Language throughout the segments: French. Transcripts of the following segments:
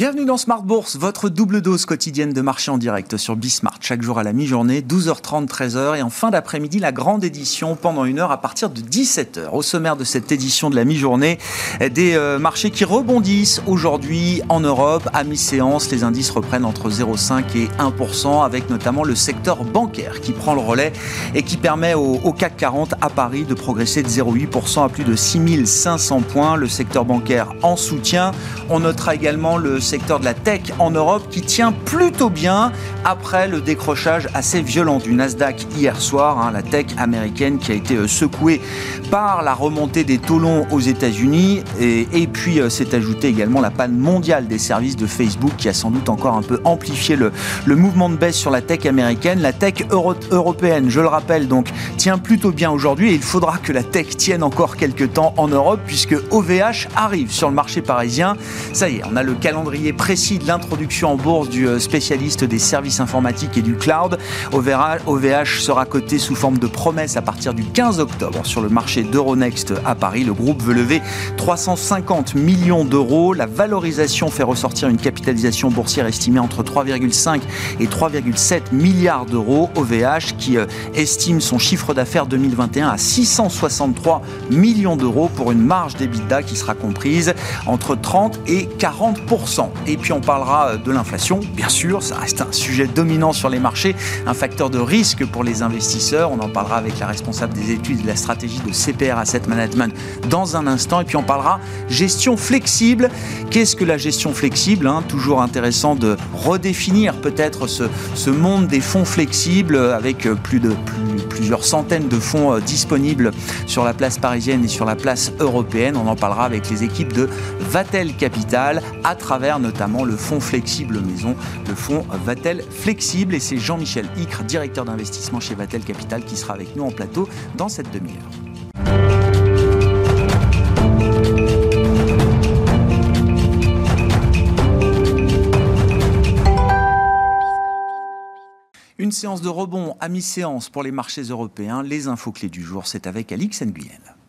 Bienvenue dans Smart Bourse, votre double dose quotidienne de marché en direct sur Bismart, chaque jour à la mi-journée, 12h30, 13h, et en fin d'après-midi, la grande édition pendant une heure à partir de 17h. Au sommaire de cette édition de la mi-journée, des euh, marchés qui rebondissent aujourd'hui en Europe. À mi-séance, les indices reprennent entre 0,5 et 1%, avec notamment le secteur bancaire qui prend le relais et qui permet au, au CAC 40 à Paris de progresser de 0,8% à plus de 6500 points. Le secteur bancaire en soutien. On notera également le secteur de la tech en Europe qui tient plutôt bien après le décrochage assez violent du Nasdaq hier soir. Hein, la tech américaine qui a été euh, secouée par la remontée des taux longs aux États-Unis et, puis euh, s'est ajouté également la panne mondiale des services de Facebook qui a sans doute encore un peu amplifié le, mouvement de baisse sur la tech américaine. La tech euro européenne, je le rappelle, donc tient plutôt bien aujourd'hui et il faudra que la tech tienne encore quelques temps en Europe puisque OVH arrive sur le marché parisien. Ça y est, on a le calendrier précis de l'introduction en bourse du euh, spécialiste des services informatiques et du cloud. OVH sera coté sous forme de promesse à partir du 15 octobre sur le marché d'Euronext à Paris. Le groupe veut lever 350 millions d'euros. La valorisation fait ressortir une capitalisation boursière estimée entre 3,5 et 3,7 milliards d'euros. OVH qui euh, estime son chiffre d'affaires 2021 à 663 millions d'euros pour une marge d'EBITDA qui sera comprise entre 30 et 40 et puis on parlera euh, de l'inflation, bien sûr, ça reste un sujet dominant sur les marchés, un facteur de risque pour les investisseurs. On en parlera avec la responsable des études de la stratégie de CPR Asset Management dans un instant. Et puis on parlera gestion flexible. Qu'est-ce que la gestion flexible hein? Toujours intéressant de redéfinir peut-être ce, ce, monde des fonds flexibles avec plus de plus, plusieurs centaines de fonds euh, disponibles sur la place parisienne et sur la place européenne. On en parlera avec les équipes de Vatel Capital à travers notamment le fonds flexible maison, le fonds Vatel Flexible. C'est Jean-Michel Icre, directeur d'investissement chez Vatel Capital, qui sera avec nous en plateau dans cette demi-heure. Une séance de rebond à mi-séance pour les marchés européens. Les infos clés du jour, c'est avec Alix Nguyen.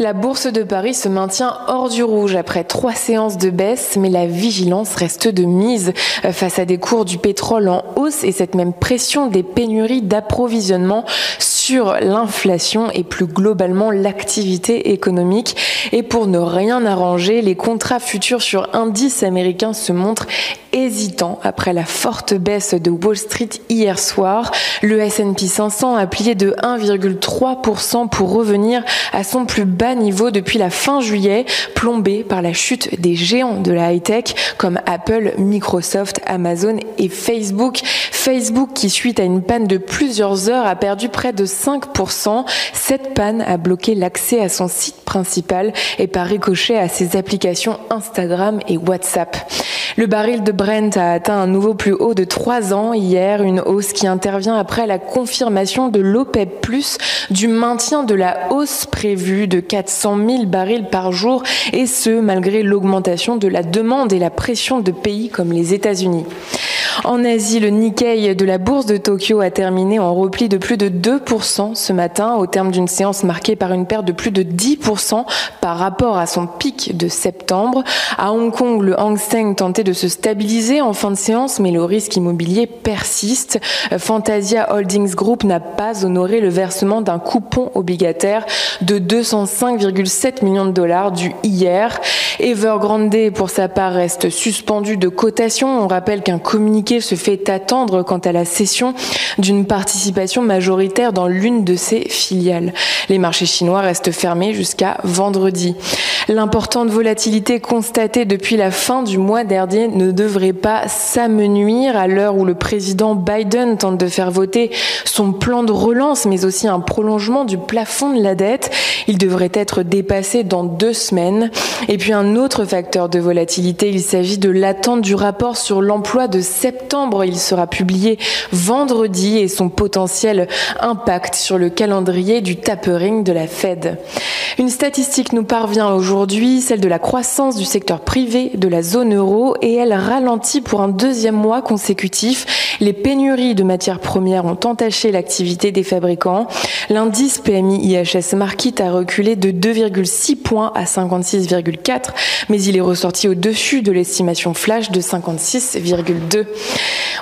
La bourse de Paris se maintient hors du rouge après trois séances de baisse, mais la vigilance reste de mise face à des cours du pétrole en hausse et cette même pression des pénuries d'approvisionnement sur l'inflation et plus globalement l'activité économique. Et pour ne rien arranger, les contrats futurs sur indices américains se montrent hésitants après la forte baisse de Wall Street hier soir. Le S&P 500 a plié de 1,3% pour revenir à son plus bas niveau depuis la fin juillet, plombé par la chute des géants de la high-tech comme Apple, Microsoft, Amazon et Facebook. Facebook qui suite à une panne de plusieurs heures a perdu près de 5%. Cette panne a bloqué l'accès à son site principal et par ricochet à ses applications Instagram et WhatsApp. Le baril de Brent a atteint un nouveau plus haut de 3 ans hier, une hausse qui intervient après la confirmation de l'OPEP+, du maintien de la hausse prévue de 400 000 barils par jour, et ce, malgré l'augmentation de la demande et la pression de pays comme les États-Unis. En Asie, le Nikkei de la bourse de Tokyo a terminé en repli de plus de 2% ce matin, au terme d'une séance marquée par une perte de plus de 10% par rapport à son pic de septembre. À Hong Kong, le Hang Seng tentait se stabiliser en fin de séance, mais le risque immobilier persiste. Fantasia Holdings Group n'a pas honoré le versement d'un coupon obligataire de 205,7 millions de dollars du hier. Evergrande, pour sa part, reste suspendu de cotation. On rappelle qu'un communiqué se fait attendre quant à la cession d'une participation majoritaire dans l'une de ses filiales. Les marchés chinois restent fermés jusqu'à vendredi. L'importante volatilité constatée depuis la fin du mois dernier ne devrait pas s'amenuire à l'heure où le président Biden tente de faire voter son plan de relance, mais aussi un prolongement du plafond de la dette. Il devrait être dépassé dans deux semaines. Et puis un autre facteur de volatilité, il s'agit de l'attente du rapport sur l'emploi de septembre. Il sera publié vendredi et son potentiel impact sur le calendrier du tapering de la Fed. Une statistique nous parvient aujourd'hui, celle de la croissance du secteur privé de la zone euro et elle ralentit pour un deuxième mois consécutif. Les pénuries de matières premières ont entaché l'activité des fabricants. L'indice PMI IHS Market a reculé de 2,6 points à 56,4, mais il est ressorti au-dessus de l'estimation flash de 56,2.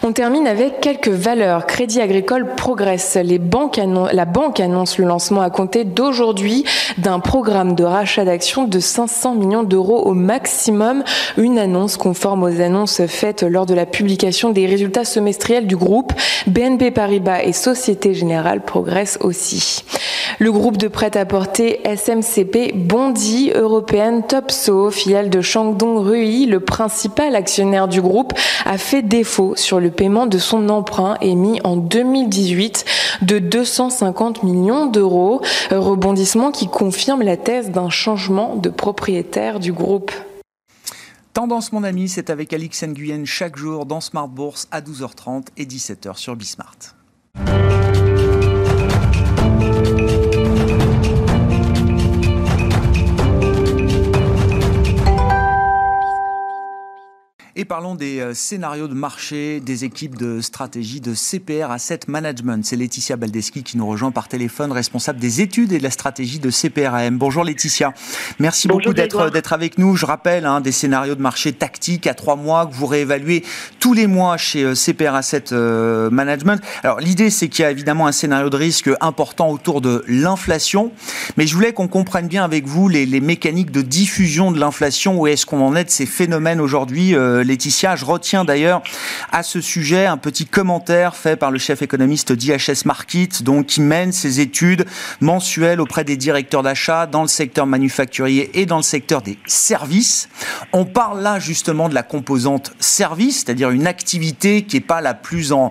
On termine avec quelques valeurs. Crédit agricole progresse. La banque annonce le lancement à compter d'aujourd'hui d'un programme de rachat d'actions de 500 millions d'euros au maximum. Une annonce conforme aux annonces faites lors de la publication des résultats semestriels du groupe. BNP Paribas et Société Générale progressent aussi. Le groupe de prêt-à-porter SMCP Bondi Européenne Topso, filiale de Shandong Rui, le principal actionnaire du groupe, a fait défaut sur le paiement de son emprunt émis en 2018 de 250 millions d'euros, rebondissement qui confirme la thèse d'un changement de propriétaire du groupe. Tendance mon ami, c'est avec Alix Nguyen chaque jour dans Smart Bourse à 12h30 et 17h sur Bismart. Parlons des euh, scénarios de marché des équipes de stratégie de CPR Asset Management. C'est Laetitia Baldeschi qui nous rejoint par téléphone, responsable des études et de la stratégie de CPRAM. Bonjour Laetitia. Merci beaucoup d'être d'être avec nous. Je rappelle hein, des scénarios de marché tactiques à trois mois que vous réévaluez tous les mois chez euh, CPR Asset euh, Management. Alors l'idée c'est qu'il y a évidemment un scénario de risque important autour de l'inflation, mais je voulais qu'on comprenne bien avec vous les, les mécaniques de diffusion de l'inflation. Où est-ce qu'on en est de ces phénomènes aujourd'hui Laetitia. Je retiens d'ailleurs à ce sujet un petit commentaire fait par le chef économiste d'IHS Market, donc qui mène ses études mensuelles auprès des directeurs d'achat dans le secteur manufacturier et dans le secteur des services. On parle là justement de la composante service, c'est-à-dire une activité qui n'est pas la plus en,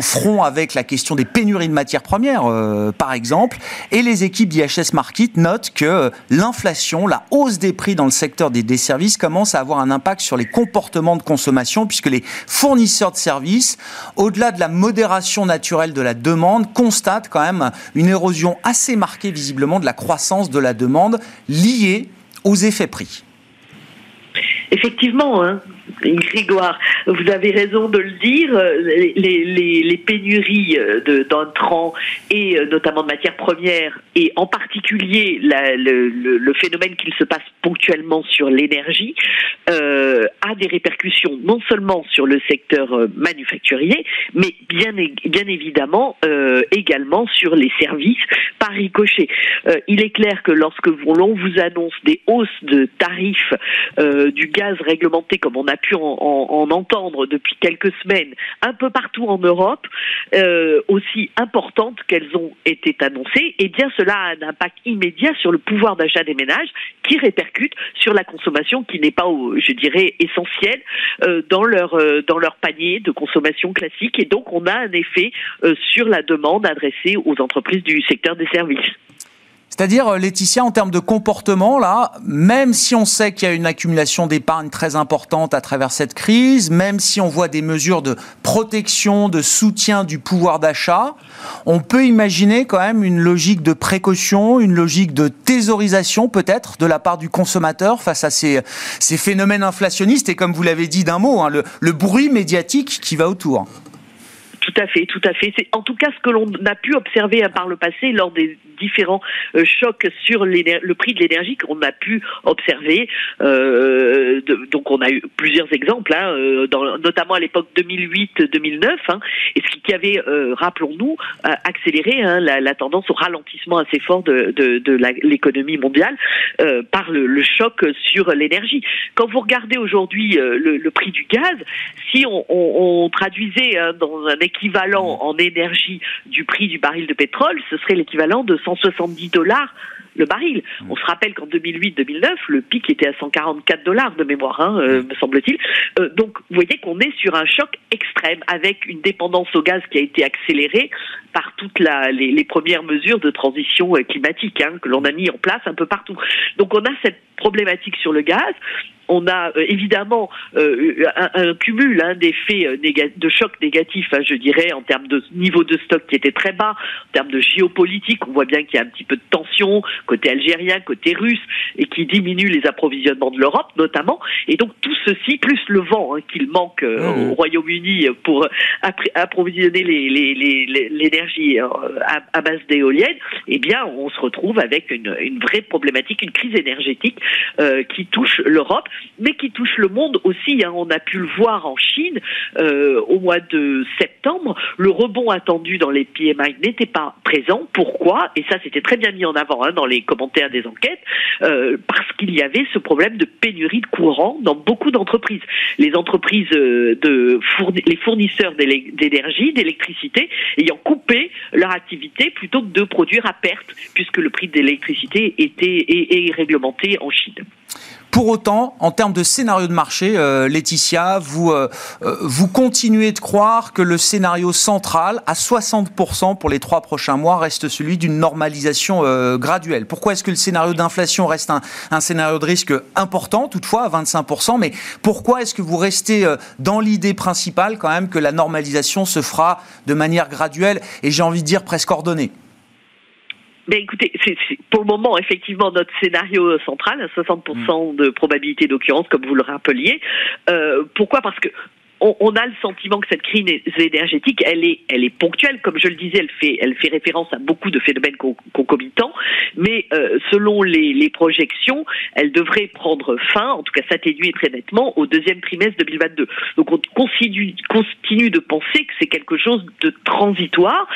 front avec la question des pénuries de matières premières, euh, par exemple. Et les équipes d'IHS Market notent que l'inflation, la hausse des prix dans le secteur des, des services commence à avoir un impact sur les comportements de consommation, puisque les fournisseurs de services, au-delà de la modération naturelle de la demande, constatent quand même une érosion assez marquée visiblement de la croissance de la demande liée aux effets prix. Effectivement, hein, Grégoire, vous avez raison de le dire, les, les, les pénuries euh, d'entrants et euh, notamment de matières premières, et en particulier le, phénomène qu'il se passe ponctuellement sur l'énergie, euh, a des répercussions non seulement sur le secteur euh, manufacturier, mais bien, évidemment euh, également sur les services par ricochet. Euh, il est clair que lorsque l'on vous annonce des hausses de tarifs du gaz réglementé comme on a pu en, entendre depuis quelques semaines un peu partout en Europe, euh, aussi importantes qu'elles ont été annoncées, eh bien cela a un impact immédiat sur le pouvoir d'achat des ménages qui répercute sur la consommation qui n'est pas, je dirais, essentielle euh, dans leur euh, dans leur panier de consommation classique, et donc on a un effet sur la demande adressée aux entreprises du secteur des services. C'est-à-dire, euh, Laetitia, en termes de comportement, là, même si on sait qu'il y a une accumulation d'épargne très importante à travers cette crise, même si on voit des mesures de protection, de soutien du pouvoir d'achat, on peut imaginer quand même une logique de précaution, une logique de thésaurisation peut-être de la part du consommateur face à ces, ces phénomènes inflationnistes et comme vous l'avez dit d'un mot, hein, le, le bruit médiatique qui va autour. Tout à fait, tout à fait. C'est en tout cas ce que l'on a pu observer hein, par le passé lors des différents euh, chocs sur le prix de l'énergie qu'on a pu observer. Euh, donc on a eu plusieurs exemples, hein, euh, notamment à l'époque 2008-2009, hein, et ce qui avait, rappelons-nous, accéléré la, tendance au ralentissement assez fort de, l'économie mondiale par le, choc sur l'énergie. Quand vous regardez aujourd'hui le, prix du gaz, si on, traduisait dans un équivalent en énergie du prix du baril de pétrole, ce serait l'équivalent de 170 dollars le baril. Mm. On se rappelle qu'en 2008-2009, le pic était à 144 dollars de mémoire, hein, euh, mm. me semble-t-il. Euh, donc, vous voyez qu'on est sur un choc extrême avec une dépendance au gaz qui a été accélérée par toutes les, premières mesures de transition euh, climatique hein, que l'on a mis en place un peu partout. Donc, on a cette problématique sur le gaz. On a euh, évidemment euh, un, cumul hein, d'effets de chocs négatifs, hein, je dirais, en termes de niveau de stock qui était très bas, en termes de géopolitique, on voit bien qu'il y a un petit peu de tension côté algérien, côté russe, et qui diminue les approvisionnements de l'Europe notamment. Et donc tout ceci, plus le vent hein, qu'il manque mmh. au Royaume-Uni pour approvisionner l'énergie à, à, base d'éoliennes, eh bien on se retrouve avec une, une vraie problématique, une crise énergétique qui touche l'Europe mais qui touche le monde aussi. Hein. On a pu le voir en Chine euh, au mois de septembre. Le rebond attendu dans les PMI n'était pas présent. Pourquoi? Et ça, c'était très bien mis en avant hein, dans les commentaires des enquêtes, euh, parce qu'il y avait ce problème de pénurie de courant dans beaucoup d'entreprises. Les entreprises euh, de les fournisseurs d'énergie, d'électricité, ayant coupé leur activité plutôt que de produire à perte, puisque le prix de l'électricité était est réglementé en Chine. Pour autant, en termes de scénario de marché, euh, Laetitia, vous, euh, euh, vous continuez de croire que le scénario central, à 60% pour les trois prochains mois, reste celui d'une normalisation graduelle. Pourquoi est-ce que le scénario d'inflation reste un, scénario de risque important, toutefois, à 25% Mais pourquoi est-ce que vous restez dans l'idée principale, quand même, que la normalisation se fera de manière graduelle et j'ai envie de dire presque ordonnée? Mais écoutez, c'est, pour le moment, effectivement, notre scénario central, 60% mm. de probabilité d'occurrence, comme vous le rappeliez. Euh, pourquoi? Parce que on, a le sentiment que cette crise énergétique, elle est, elle est ponctuelle, comme je le disais, elle fait, elle fait référence à beaucoup de phénomènes concomitants, mais euh, selon les, les, projections, elle devrait prendre fin, en tout cas s'atténuer très nettement au deuxième trimestre 2022. Donc on continue, continue de penser que c'est quelque chose de transitoire,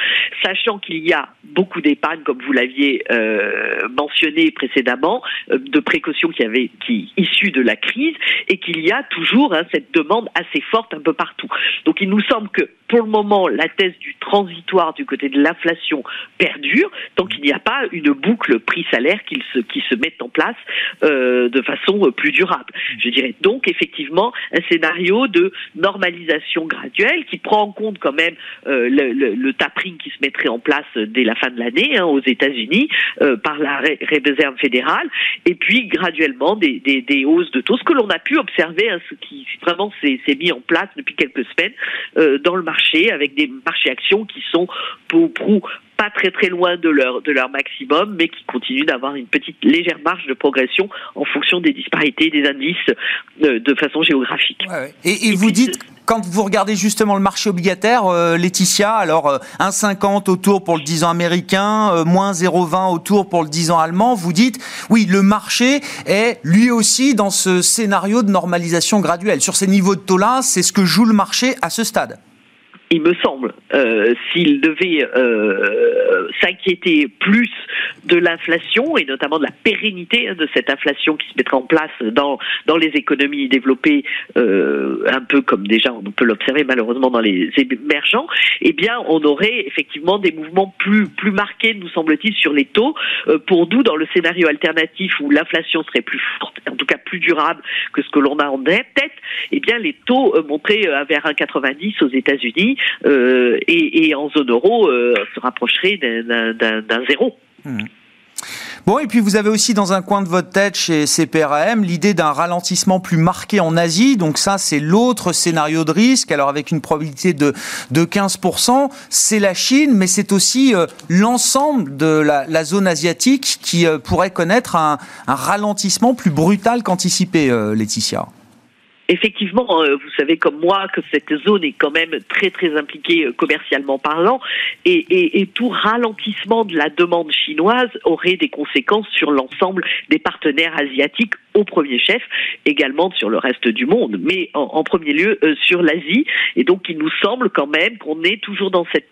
sachant qu'il y a beaucoup d'épargne, comme vous l'aviez euh, mentionné précédemment, euh, de précautions qui avaient, qui issues de la crise, et qu'il y a toujours hein, cette demande assez forte un peu partout. Donc il nous semble que pour le moment, la thèse du transitoire du côté de l'inflation perdure tant qu'il n'y a pas une boucle prix-salaire qui se, qui se mette en place euh, de façon plus durable. Je dirais donc effectivement un scénario de normalisation graduelle qui prend en compte quand même euh, le, le, tapering qui se mettrait en place dès la fin de l'année hein, aux États-Unis euh, par la réserve fédérale et puis graduellement des, des, des hausses de taux, ce que l'on a pu observer, hein, ce qui vraiment s'est mis en place depuis quelques semaines euh, dans le marché, avec des marchés actions qui sont pour, pour pas très très loin de leur, de leur maximum, mais qui continuent d'avoir une petite légère marge de progression en fonction des disparités des indices euh, de façon géographique. Et, vous dites, quand vous regardez justement le marché obligataire, euh, Laetitia, alors 1,50 autour pour le 10 ans américain, moins 0,20 autour pour le 10 ans allemand, vous dites, oui, le marché est lui aussi dans ce scénario de normalisation graduelle. Sur ces niveaux de taux-là, c'est ce que joue le marché à ce stade il me semble, euh, s'il devait euh, s'inquiéter plus de l'inflation et notamment de la pérennité hein, de cette inflation qui se mettrait en place dans dans les économies développées, euh, un peu comme déjà on peut l'observer malheureusement dans les émergents, eh bien on aurait effectivement des mouvements plus plus marqués, nous semble-t-il, sur les taux. Euh, pour nous, dans le scénario alternatif où l'inflation serait plus forte, en tout cas plus durable que ce que l'on a en tête, eh bien les taux euh, montraient vers 1,90 aux États-Unis euh, et, en zone euro euh, se rapprocherait d'un zéro. Hmm. Bon, et puis vous avez aussi dans un coin de votre tête chez CPRAM l'idée d'un ralentissement plus marqué en Asie. Donc ça, c'est l'autre scénario de risque. Alors avec une probabilité de, de 15%, c'est la Chine, mais c'est aussi euh, l'ensemble de la, zone asiatique qui pourrait connaître un, ralentissement plus brutal qu'anticipé, Laetitia effectivement, euh, vous savez comme moi que cette zone est quand même très très impliquée euh, commercialement parlant, et, tout ralentissement de la demande chinoise aurait des conséquences sur l'ensemble des partenaires asiatiques au premier chef, également sur le reste du monde, mais en, premier lieu euh, sur l'Asie. Et donc il nous semble quand même qu'on est toujours dans cette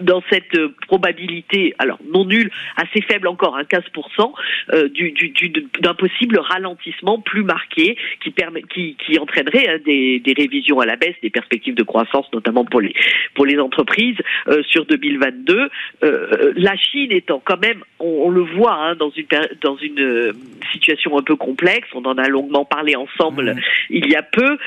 dans cette euh, probabilité, alors non nulle, assez faible encore, hein, 15%, euh, du, du, d'un possible ralentissement plus marqué qui, permet, qui, qui entraînerait hein, des, des, révisions à la baisse des perspectives de croissance, notamment pour les, pour les entreprises euh, sur 2022. Euh, la Chine étant quand même, on, le voit, hein, dans une, dans une situation un peu complexe, on en a longuement parlé ensemble mmh. il y a peu,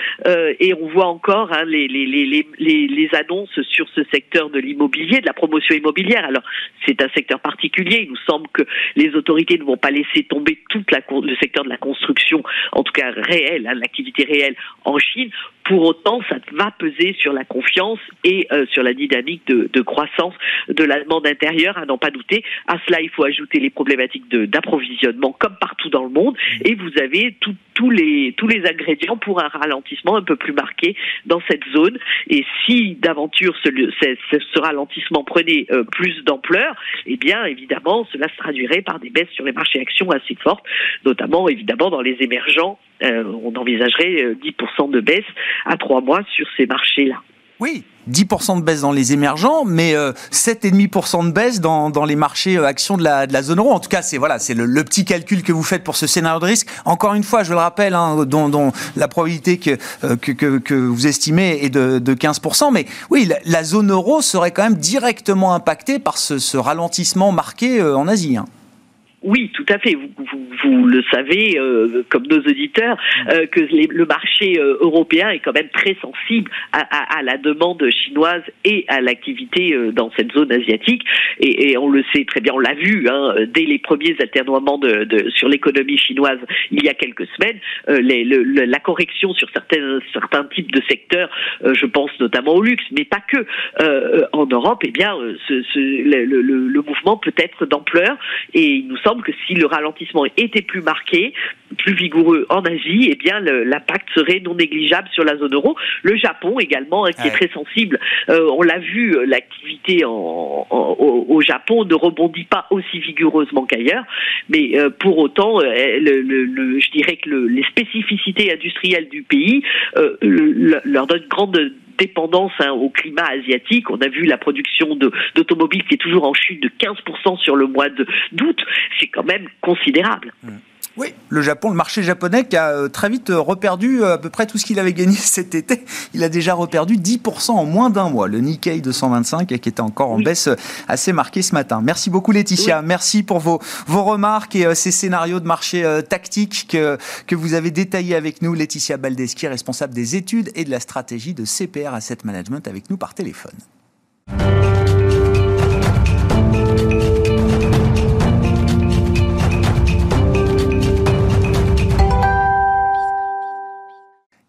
et on voit encore hein, les, les, les, les, les annonces sur ce secteur de l'immobilier de la promotion immobilière. Alors, c'est un secteur particulier. Il nous semble que les autorités ne vont pas laisser tomber tout le secteur de la construction, en tout cas réel, hein, l'activité réelle en Chine. Pour autant, ça va peser sur la confiance et euh, sur la dynamique de, croissance de la demande intérieure, à n'en pas douter. À cela, il faut ajouter les problématiques d'approvisionnement, comme partout dans le monde, et vous avez tous les, tous les ingrédients pour un ralentissement un peu plus marqué dans cette zone. Et si d'aventure ce, ce, ce, ralentissement prenait euh, plus d'ampleur, eh bien, évidemment, cela se traduirait par des baisses sur les marchés actions assez fortes, notamment, évidemment, dans les émergents. Euh, on envisagerait 10% de baisse à trois mois sur ces marchés-là. Oui, 10% de baisse dans les émergents, mais 7,5% euh, de baisse dans, les marchés euh, actions de la, zone euro. En tout cas, c'est voilà, c'est le, petit calcul que vous faites pour ce scénario de risque. Encore une fois, je le rappelle, hein, dont, la probabilité que, que, vous estimez est de, de 15%. Mais oui, la, zone euro serait quand même directement impactée par ce, ce ralentissement marqué en Asie. Hein. Oui, tout à fait. Vous, vous, le savez, euh, comme nos auditeurs, euh, que le marché euh, européen est quand même très sensible à, à, à la demande chinoise et à l'activité dans cette zone asiatique. Et, et, on le sait très bien, on l'a vu hein, dès les premiers aternoiements de, de, sur l'économie chinoise il y a quelques semaines. Les, le, la correction sur certains, certains types de secteurs, je pense notamment au luxe, mais pas que. en Europe, eh bien, ce, ce, le, le, mouvement peut être d'ampleur et nous que si le ralentissement était plus marqué, plus vigoureux en Asie, eh bien l'impact serait non négligeable sur la zone euro. Le Japon également, hein, qui est très sensible. Euh, on l'a vu, euh, l'activité en, au, Japon ne rebondit pas aussi vigoureusement qu'ailleurs, mais euh, pour autant, le, je dirais que les spécificités industrielles du pays leur donnent grande dépendance hein, au climat asiatique. On a vu la production d'automobiles qui est toujours en chute de 15% sur le mois d'août. C'est quand même considérable. Mmh. Oui, le Japon, le marché japonais qui a euh, très vite euh, reperdu euh, à peu près tout ce qu'il avait gagné cet été. Il a déjà reperdu 10% en moins d'un mois. Le Nikkei 225 qui était encore en baisse assez marquée ce matin. Merci beaucoup Laetitia. Merci pour vos, vos remarques et ces scénarios de marché tactique que, que vous avez détaillés avec nous. Laetitia Baldeschi, responsable des études et de la stratégie de CPR Asset Management avec nous par téléphone.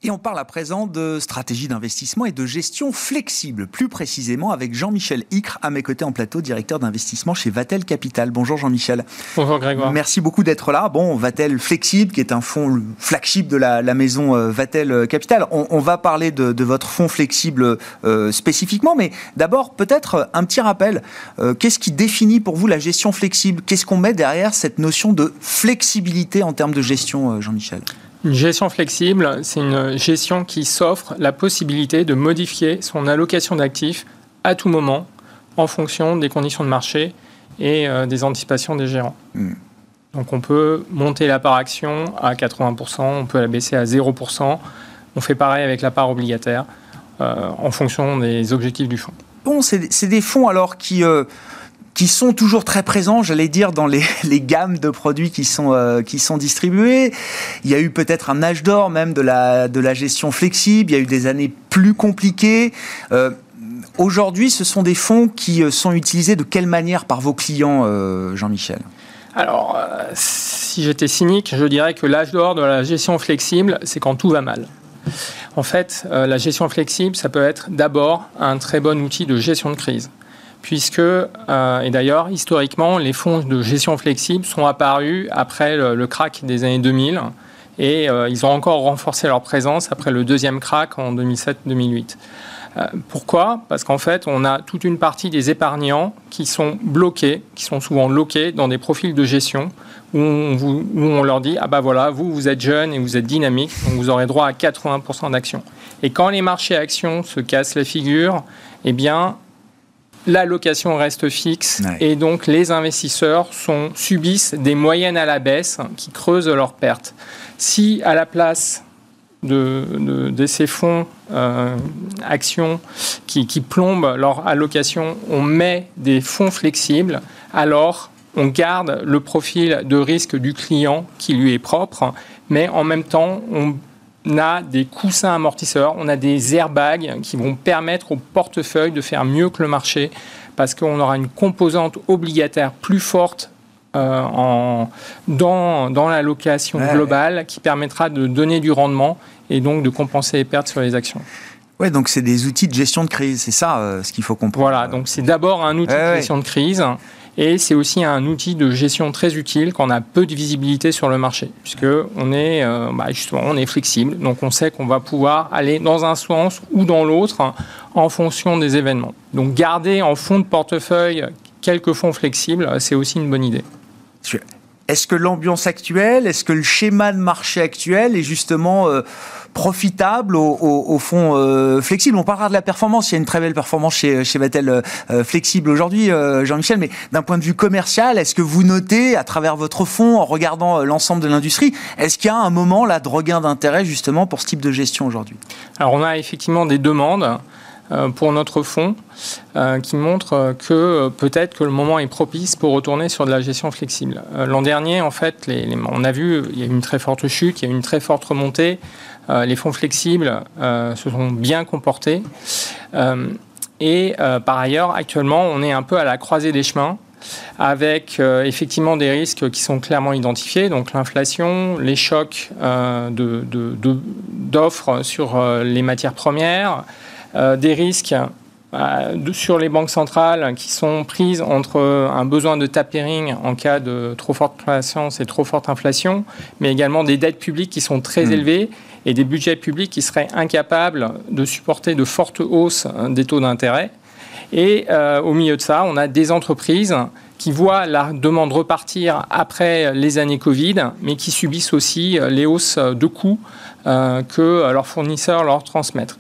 Et on parle à présent de stratégie d'investissement et de gestion flexible, plus précisément avec Jean-Michel Icre à mes côtés en plateau, directeur d'investissement chez Vatel Capital. Bonjour Jean-Michel. Bonjour Grégoire. Merci beaucoup d'être là. Bon, Vatel Flexible, qui est un fonds flagship de la, maison euh, Vatel Capital. On, va parler de, votre fonds flexible euh, spécifiquement, mais d'abord peut-être un petit rappel. Euh, qu'est-ce qui définit pour vous la gestion flexible? Qu'est-ce qu'on met derrière cette notion de flexibilité en termes de gestion, Jean-Michel? Une gestion flexible, c'est une gestion qui s'offre la possibilité de modifier son allocation d'actifs à tout moment en fonction des conditions de marché et euh, des anticipations des gérants. Hmm. Donc on peut monter la part action à 80%, on peut la baisser à 0%. On fait pareil avec la part obligataire euh, en fonction des objectifs du fonds. Bon, c'est des fonds alors qui... Euh, qui sont toujours très présents, j'allais dire, dans les, gammes de produits qui sont, euh, qui sont distribués. Il y a eu peut-être un âge d'or même de la, de la gestion flexible, il y a eu des années plus compliquées. Euh, Aujourd'hui, ce sont des fonds qui euh, sont utilisés de quelle manière par vos clients, euh, Jean-Michel? Alors, si j'étais cynique, je dirais que l'âge d'or de la gestion flexible, c'est quand tout va mal. En fait, la gestion flexible, ça peut être d'abord un très bon outil de gestion de crise puisque, euh, et d'ailleurs, historiquement, les fonds de gestion flexible sont apparus après le, crack des années 2000, et euh, ils ont encore renforcé leur présence après le deuxième crack en 2007-2008. Euh, pourquoi? Parce qu'en fait, on a toute une partie des épargnants qui sont bloqués, qui sont souvent loqués dans des profils de gestion où on, on leur dit ah bah voilà, vous vous êtes jeune et vous êtes dynamique, donc vous aurez droit à 80% d'actions. Et quand les marchés actions se cassent la figure, eh bien la location reste fixe et donc les investisseurs sont, subissent des moyennes à la baisse qui creusent leurs pertes. Si à la place de, ces fonds euh, actions qui, qui, plombent leur allocation, on met des fonds flexibles, alors on garde le profil de risque du client qui lui est propre, mais en même temps on a des coussins amortisseurs, on a des airbags qui vont permettre au portefeuille de faire mieux que le marché parce qu'on aura une composante obligataire plus forte euh, en, dans, dans l'allocation globale qui permettra de donner du rendement et donc de compenser les pertes sur les actions. Ouais, donc c'est des outils de gestion de crise, c'est ça euh, ce qu'il faut comprendre. Voilà, donc c'est d'abord un outil de gestion de crise et c'est aussi un outil de gestion très utile quand on a peu de visibilité sur le marché, puisque on est euh, bah, justement on est flexible, donc on sait qu'on va pouvoir aller dans un sens ou dans l'autre en fonction des événements. Donc garder en fond de portefeuille quelques fonds flexibles, c'est aussi une bonne idée. Est-ce que l'ambiance actuelle, est-ce que le schéma de marché actuel est justement euh, profitable au, fond euh, flexible On parlera de la performance. Il y a une très belle performance chez, chez Vatel euh, flexible aujourd'hui, Jean-Michel. Mais d'un point de vue commercial, est-ce que vous notez à travers votre fonds, en regardant l'ensemble de l'industrie, est-ce qu'il y a un moment là de regain d'intérêt justement pour ce type de gestion aujourd'hui? Alors on a effectivement des demandes. Euh, pour notre fonds euh, qui montre que euh, peut-être que le moment est propice pour retourner sur de la gestion flexible. L'an dernier, en fait, on a vu il y a eu une très forte chute, il y a eu une très forte remontée. Les fonds flexibles se sont bien comportés. et par ailleurs, actuellement, on est un peu à la croisée des chemins avec effectivement des risques qui sont clairement identifiés, donc l'inflation, les chocs d'offres sur les matières premières, euh, des risques euh, sur les banques centrales qui sont prises entre un besoin de tapering en cas de trop forte croissance et trop forte inflation, mais également des dettes publiques qui sont très hmm. élevées et des budgets publics qui seraient incapables de supporter de fortes hausses hein, des taux d'intérêt. Et euh, au milieu de ça, on a des entreprises qui voient la demande repartir après les années Covid, mais qui subissent aussi les hausses de coûts que leurs fournisseurs leur transmettent.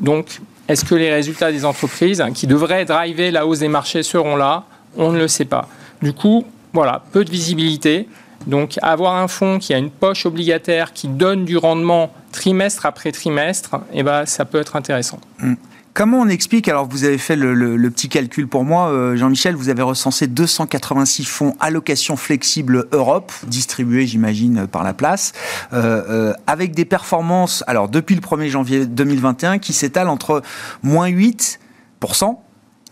Donc, est-ce que les résultats des entreprises qui devraient driver la hausse des marchés seront là? On ne le sait pas. Du coup, voilà, peu de visibilité. Donc, avoir un fonds qui a une poche obligataire qui donne du rendement trimestre après trimestre, eh ben, ça peut être intéressant. Mmh. Comment on explique, alors vous avez fait le, petit calcul pour moi, euh, Jean-Michel, vous avez recensé 286 fonds allocation flexible Europe, distribués j'imagine par la place, euh, euh, avec des performances, alors depuis le 1er janvier 2021, qui s'étalent entre moins 8%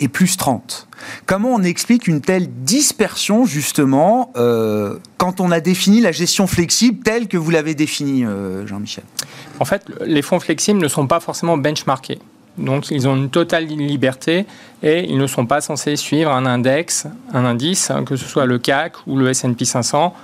et plus 30. Comment on explique une telle dispersion justement quand on a défini la gestion flexible telle que vous l'avez définie, Jean-Michel? En fait, les fonds flexibles ne sont pas forcément benchmarkés. Donc ils ont une totale liberté et ils ne sont pas censés suivre un index, un indice, hein, que ce soit le CAC ou le S&P 500.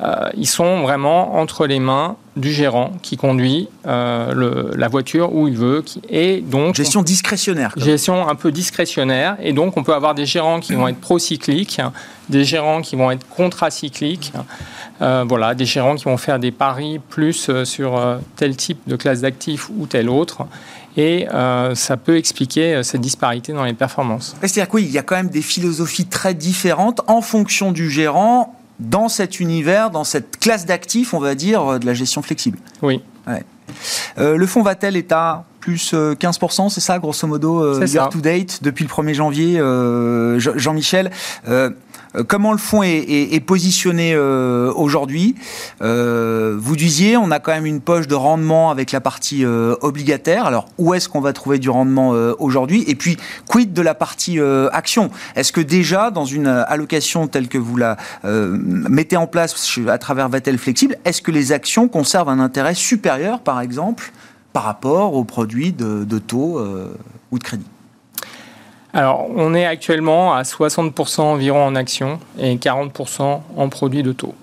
Euh, ils sont vraiment entre les mains du gérant qui conduit euh, la voiture où il veut. et donc, gestion discrétionnaire. Gestion un peu discrétionnaire. Et donc, on peut avoir des gérants qui vont être pro-cycliques, des gérants qui vont être contracycliques, euh, voilà, des gérants qui vont faire des paris plus sur tel type de classe d'actifs ou tel autre. Et euh, ça peut expliquer euh, cette disparité dans les performances. C'est-à-dire qu'il y a quand même des philosophies très différentes en fonction du gérant dans cet univers, dans cette classe d'actifs, on va dire, euh, de la gestion flexible. Oui. le fonds Vatel est à plus 15%, c'est ça, grosso modo, year to date, depuis le 1er janvier. Jean-Michel, euh, comment le fonds est, positionné euh, aujourd'hui euh, Vous disiez, on a quand même une poche de rendement avec la partie obligataire. Alors, où est-ce qu'on va trouver du rendement aujourd'hui? Et puis, quid de la partie action? Est-ce que déjà, dans une allocation telle que vous la mettez en place à travers Vatel Flexible, est-ce que les actions conservent un intérêt supérieur, par exemple, par rapport aux produits de, taux ou de crédit? Alors, on est actuellement à 60% environ en actions et 40% en produits de taux.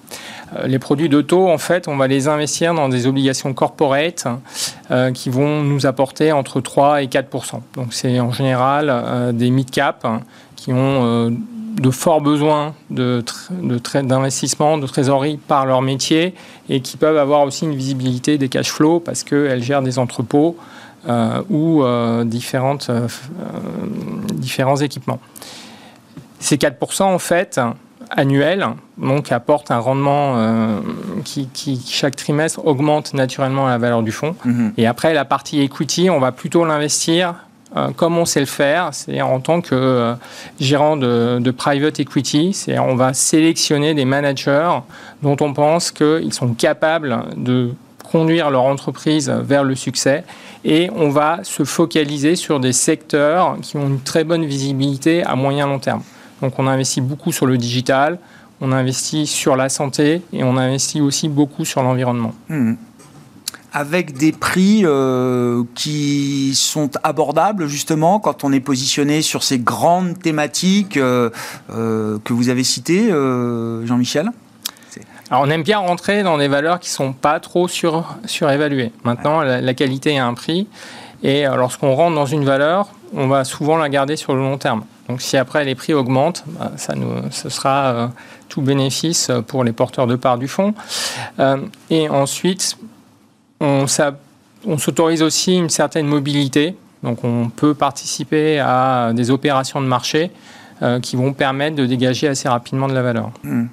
Euh, les produits de taux, en fait, on va les investir dans des obligations corporate euh, qui vont nous apporter entre 3 et 4%. Donc, c'est en général euh, des mid-cap qui ont de forts besoins d'investissement, de, de, trésorerie par leur métier et qui peuvent avoir aussi une visibilité des cash flows parce qu'elles gèrent des entrepôts ou euh, différentes, euh, différents équipements. Ces 4% en fait annuels donc apportent un rendement qui, chaque trimestre augmente naturellement la valeur du fonds. Mhm. Et après la partie equity, on va plutôt l'investir comme on sait le faire, c'est en tant que gérant de, de, private equity, c'est on va sélectionner des managers dont on pense qu'ils sont capables de conduire leur entreprise vers le succès et on va se focaliser sur des secteurs qui ont une très bonne visibilité à moyen long terme. Donc on investit beaucoup sur le digital, on investit sur la santé et on investit aussi beaucoup sur l'environnement. Hmm. Avec des prix euh, qui sont abordables justement quand on est positionné sur ces grandes thématiques euh, euh, que vous avez citées, Jean-Michel? On aime bien rentrer dans des valeurs qui sont pas trop sur, surévaluées. Maintenant, la, qualité a un prix. Et euh, lorsqu'on rentre dans une valeur, on va souvent la garder sur le long terme. Donc si après les prix augmentent, bah, ça nous, ce sera euh, tout bénéfice pour les porteurs de parts du fonds. Euh, et ensuite, on, s'autorise aussi une certaine mobilité. Donc on peut participer à des opérations de marché qui vont permettre de dégager assez rapidement de la valeur. Mmh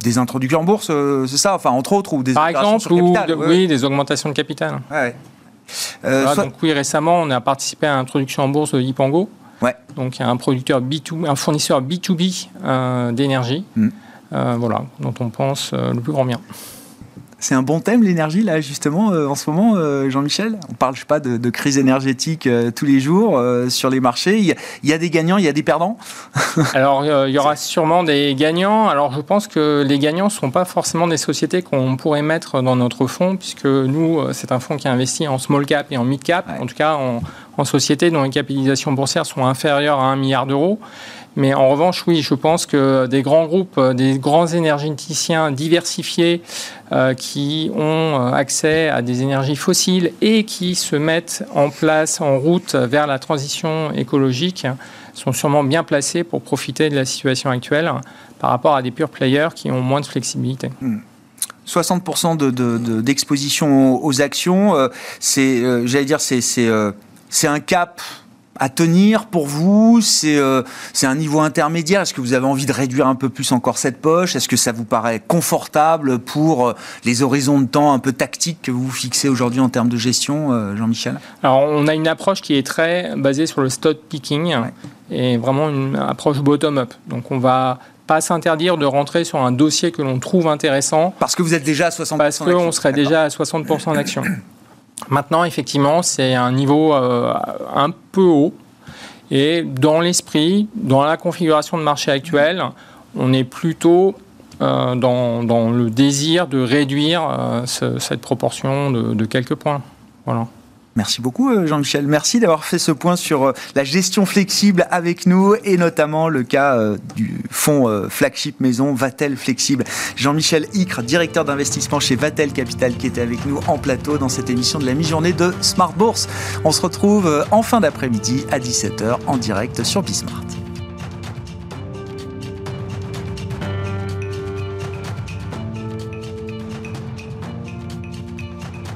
des introductions en bourse, euh, c'est ça Enfin, entre autres, ou des Par exemple, ou oui, des augmentations de capital. Ouais. Euh, donc oui, récemment, on a participé à l'introduction en bourse de Ipango. Ouais. Donc, il y a un producteur B2, un fournisseur B2B euh, d'énergie, hmm. voilà, dont on pense le plus grand bien. C'est un bon thème, l'énergie, là, justement, euh, en ce moment, euh, Jean-Michel? On parle, je sais pas, de, crise énergétique euh, tous les jours sur les marchés. Il y, a, des gagnants, il y a des perdants? Alors, il y aura sûrement des gagnants. Alors, je pense que les gagnants ne sont pas forcément des sociétés qu'on pourrait mettre dans notre fonds, puisque nous, c'est un fonds qui investit en small cap et en mid cap, en tout cas en sociétés dont les capitalisations boursières sont inférieures à 1 milliard d'euros. Mais en revanche, oui, je pense que des grands groupes, euh, des grands énergéticiens diversifiés euh, qui ont euh, accès à des énergies fossiles et qui se mettent en place en route vers la transition écologique sont sûrement bien placés pour profiter de la situation actuelle par rapport à des pure players qui ont moins de flexibilité. 60% hmm. d'exposition aux actions, c'est, j'allais dire, c'est un cap à tenir pour vous euh, C'est un niveau intermédiaire Est-ce que vous avez envie de réduire un peu plus encore cette poche? Est-ce que ça vous paraît confortable pour euh, les horizons de temps un peu tactiques que vous fixez aujourd'hui en termes de gestion, euh, Jean-Michel? Alors, on a une approche qui est très basée sur le stock picking et vraiment une approche bottom-up. Donc, on va pas s'interdire de rentrer sur un dossier que l'on trouve intéressant. Parce que vous êtes déjà à 60% Parce qu'on serait déjà à 60% d'action. Maintenant, effectivement, c'est un niveau euh, un peu haut. Et dans l'esprit, dans la configuration de marché actuelle, on est plutôt euh, dans, le désir de réduire euh, cette proportion de, de quelques points. Voilà. Merci beaucoup euh, Jean-Michel. Merci d'avoir fait ce point sur euh, la gestion flexible avec nous et notamment le cas euh, du fonds flagship maison Vatel Flexible. Jean-Michel Icre, directeur d'investissement chez Vatel Capital qui était avec nous en plateau dans cette émission de la mi-journée de Smart Bourse. On se retrouve en fin d'après-midi à 17h en direct sur Bismart.